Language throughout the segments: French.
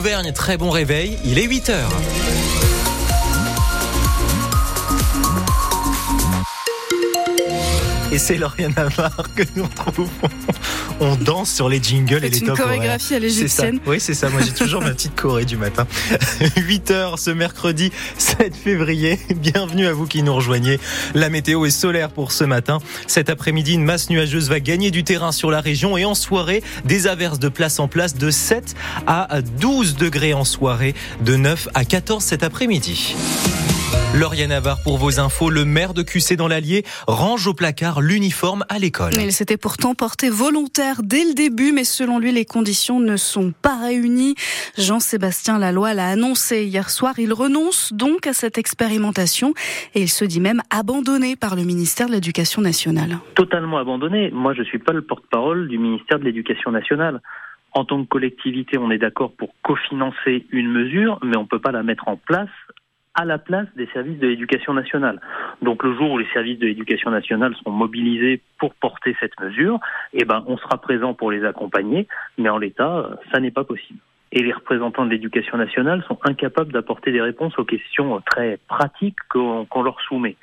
Auvergne, très bon réveil, il est 8 heures. Et c'est Lauriane Navarre que nous retrouvons. On danse sur les jingles et les une chorégraphie à l'égyptienne. Oui, c'est ça. Moi, j'ai toujours ma petite choré du matin. 8 heures ce mercredi 7 février. Bienvenue à vous qui nous rejoignez. La météo est solaire pour ce matin. Cet après-midi, une masse nuageuse va gagner du terrain sur la région et en soirée, des averses de place en place de 7 à 12 degrés en soirée, de 9 à 14 cet après-midi. Lauriane Navarre pour vos infos. Le maire de QC dans l'Allier range au placard l'uniforme à l'école. Il s'était pourtant porté volontaire dès le début, mais selon lui, les conditions ne sont pas réunies. Jean-Sébastien Laloy l'a annoncé hier soir. Il renonce donc à cette expérimentation et il se dit même abandonné par le ministère de l'Éducation nationale. Totalement abandonné. Moi, je ne suis pas le porte-parole du ministère de l'Éducation nationale. En tant que collectivité, on est d'accord pour cofinancer une mesure, mais on ne peut pas la mettre en place à la place des services de l'éducation nationale. Donc le jour où les services de l'éducation nationale sont mobilisés pour porter cette mesure, eh ben on sera présent pour les accompagner, mais en l'état, ça n'est pas possible. Et les représentants de l'éducation nationale sont incapables d'apporter des réponses aux questions très pratiques qu'on leur soumet.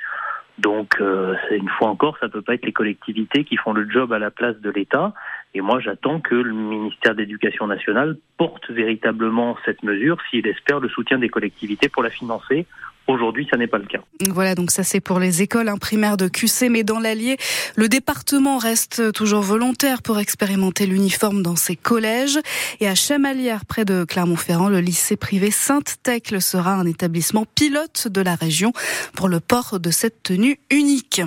Donc, euh, une fois encore, ça peut pas être les collectivités qui font le job à la place de l'État. Et moi, j'attends que le ministère de l'Éducation nationale porte véritablement cette mesure s'il espère le soutien des collectivités pour la financer Aujourd'hui, ça n'est pas le cas. Voilà, donc ça c'est pour les écoles primaires de QC, mais dans l'Allier, le département reste toujours volontaire pour expérimenter l'uniforme dans ses collèges. Et à Chamalières, près de Clermont-Ferrand, le lycée privé Sainte-Thècle sera un établissement pilote de la région pour le port de cette tenue unique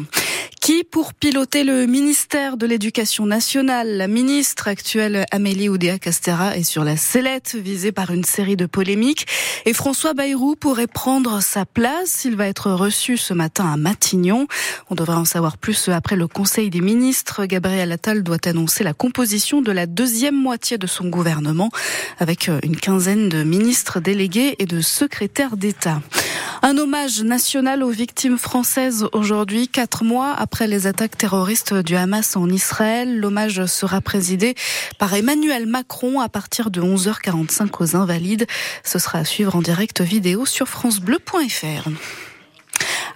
qui, pour piloter le ministère de l'Éducation nationale, la ministre actuelle Amélie Oudéa-Castera est sur la sellette, visée par une série de polémiques. Et François Bayrou pourrait prendre sa place. Il va être reçu ce matin à Matignon. On devrait en savoir plus après le Conseil des ministres. Gabriel Attal doit annoncer la composition de la deuxième moitié de son gouvernement, avec une quinzaine de ministres délégués et de secrétaires d'État. Un hommage national aux victimes françaises aujourd'hui, quatre mois après les attaques terroristes du Hamas en Israël. L'hommage sera présidé par Emmanuel Macron à partir de 11h45 aux Invalides. Ce sera à suivre en direct vidéo sur francebleu.fr.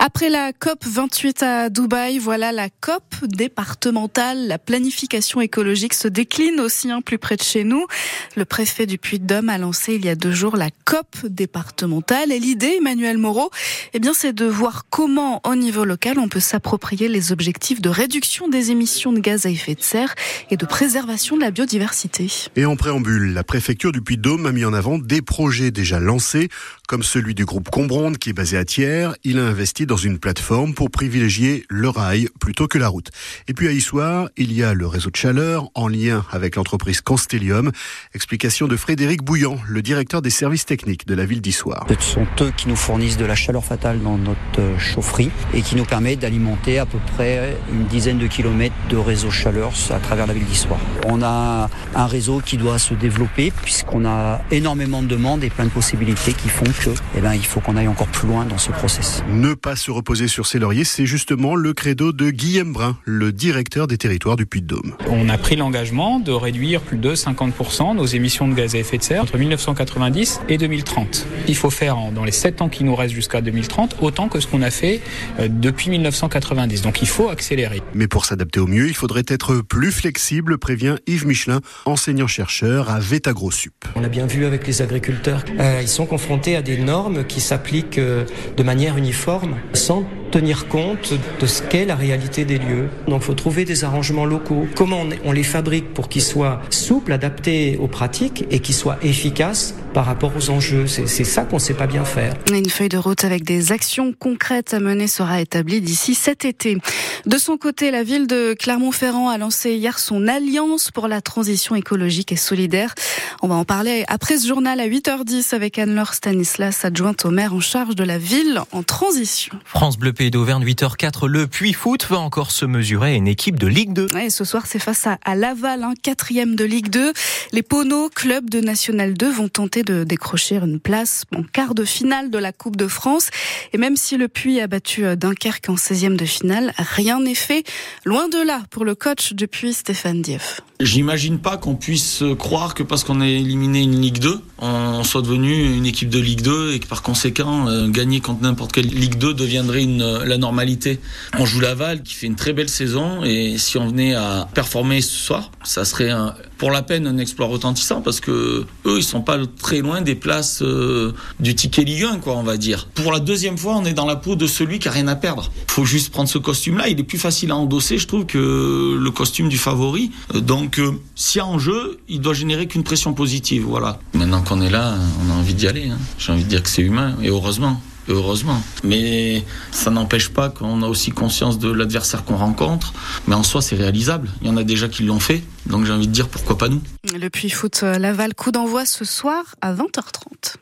Après la COP 28 à Dubaï, voilà la COP départementale. La planification écologique se décline aussi un plus près de chez nous. Le préfet du Puy-de-Dôme a lancé il y a deux jours la COP départementale. Et l'idée, Emmanuel Moreau, eh bien, c'est de voir comment, au niveau local, on peut s'approprier les objectifs de réduction des émissions de gaz à effet de serre et de préservation de la biodiversité. Et en préambule, la préfecture du Puy-de-Dôme a mis en avant des projets déjà lancés, comme celui du groupe Combronde qui est basé à Thiers. Il a investi dans une plateforme pour privilégier le rail plutôt que la route. Et puis à Issoire, il y a le réseau de chaleur en lien avec l'entreprise Constellium. Explication de Frédéric Bouillant, le directeur des services techniques de la ville d'Issoire. Ce sont eux qui nous fournissent de la chaleur fatale dans notre euh, chaufferie et qui nous permet d'alimenter à peu près une dizaine de kilomètres de réseau chaleur à travers la ville d'Issoire. On a un réseau qui doit se développer puisqu'on a énormément de demandes et plein de possibilités qui font eh ben, il faut qu'on aille encore plus loin dans ce process. Ne pas se reposer sur ses lauriers, c'est justement le credo de Guillaume Brun, le directeur des territoires du Puy-de-Dôme. On a pris l'engagement de réduire plus de 50% nos émissions de gaz à effet de serre entre 1990 et 2030. Il faut faire dans les 7 ans qui nous restent jusqu'à 2030 autant que ce qu'on a fait euh, depuis 1990. Donc il faut accélérer. Mais pour s'adapter au mieux, il faudrait être plus flexible, prévient Yves Michelin, enseignant-chercheur à VetagroSup. On a bien vu avec les agriculteurs, euh, ils sont confrontés à des normes qui s'appliquent euh, de manière uniforme sans tenir compte de ce qu'est la réalité des lieux. Donc il faut trouver des arrangements locaux. Comment on les fabrique pour qu'ils soient souples, adaptés aux pratiques et qu'ils soient efficaces par rapport aux enjeux. C'est ça qu'on ne sait pas bien faire. Une feuille de route avec des actions concrètes à mener sera établie d'ici cet été. De son côté, la ville de Clermont-Ferrand a lancé hier son alliance pour la transition écologique et solidaire. On va en parler après ce journal à 8h10 avec Anne-Laure Stanislas, adjointe au maire en charge de la ville en transition. France Bleu Pays d'Auvergne 8h04, le Puy Foot va encore se mesurer à une équipe de Ligue 2. Et ce soir, c'est face à, Laval, un quatrième de Ligue 2. Les Pono, club de National 2, vont tenter de décrocher une place en quart de finale de la Coupe de France. Et même si le Puy a battu Dunkerque en 16e de finale, rien n'est fait. Loin de là pour le coach depuis Stéphane Dieff. J'imagine pas qu'on puisse croire que parce qu'on a éliminé une Ligue 2, on soit devenu une équipe de Ligue 2 et que par conséquent, euh, gagner contre n'importe quelle Ligue 2 deviendrait la normalité. On joue Laval qui fait une très belle saison et si on venait à performer ce soir, ça serait un, pour la peine un exploit retentissant parce que eux ils sont pas très loin des places euh, du ticket Ligue 1 quoi on va dire. Pour la deuxième fois on est dans la peau de celui qui a rien à perdre. Faut juste prendre ce costume là, il est plus facile à endosser je trouve que le costume du favori. Donc euh, s'il y a en jeu, il doit générer qu'une pression positive voilà. Maintenant qu'on est là, on a envie d'y aller. Hein. J'ai envie de dire que c'est humain et heureusement heureusement. Mais ça n'empêche pas qu'on a aussi conscience de l'adversaire qu'on rencontre. Mais en soi, c'est réalisable. Il y en a déjà qui l'ont fait. Donc j'ai envie de dire pourquoi pas nous. Le Puy Foot Laval, coup d'envoi ce soir à 20h30.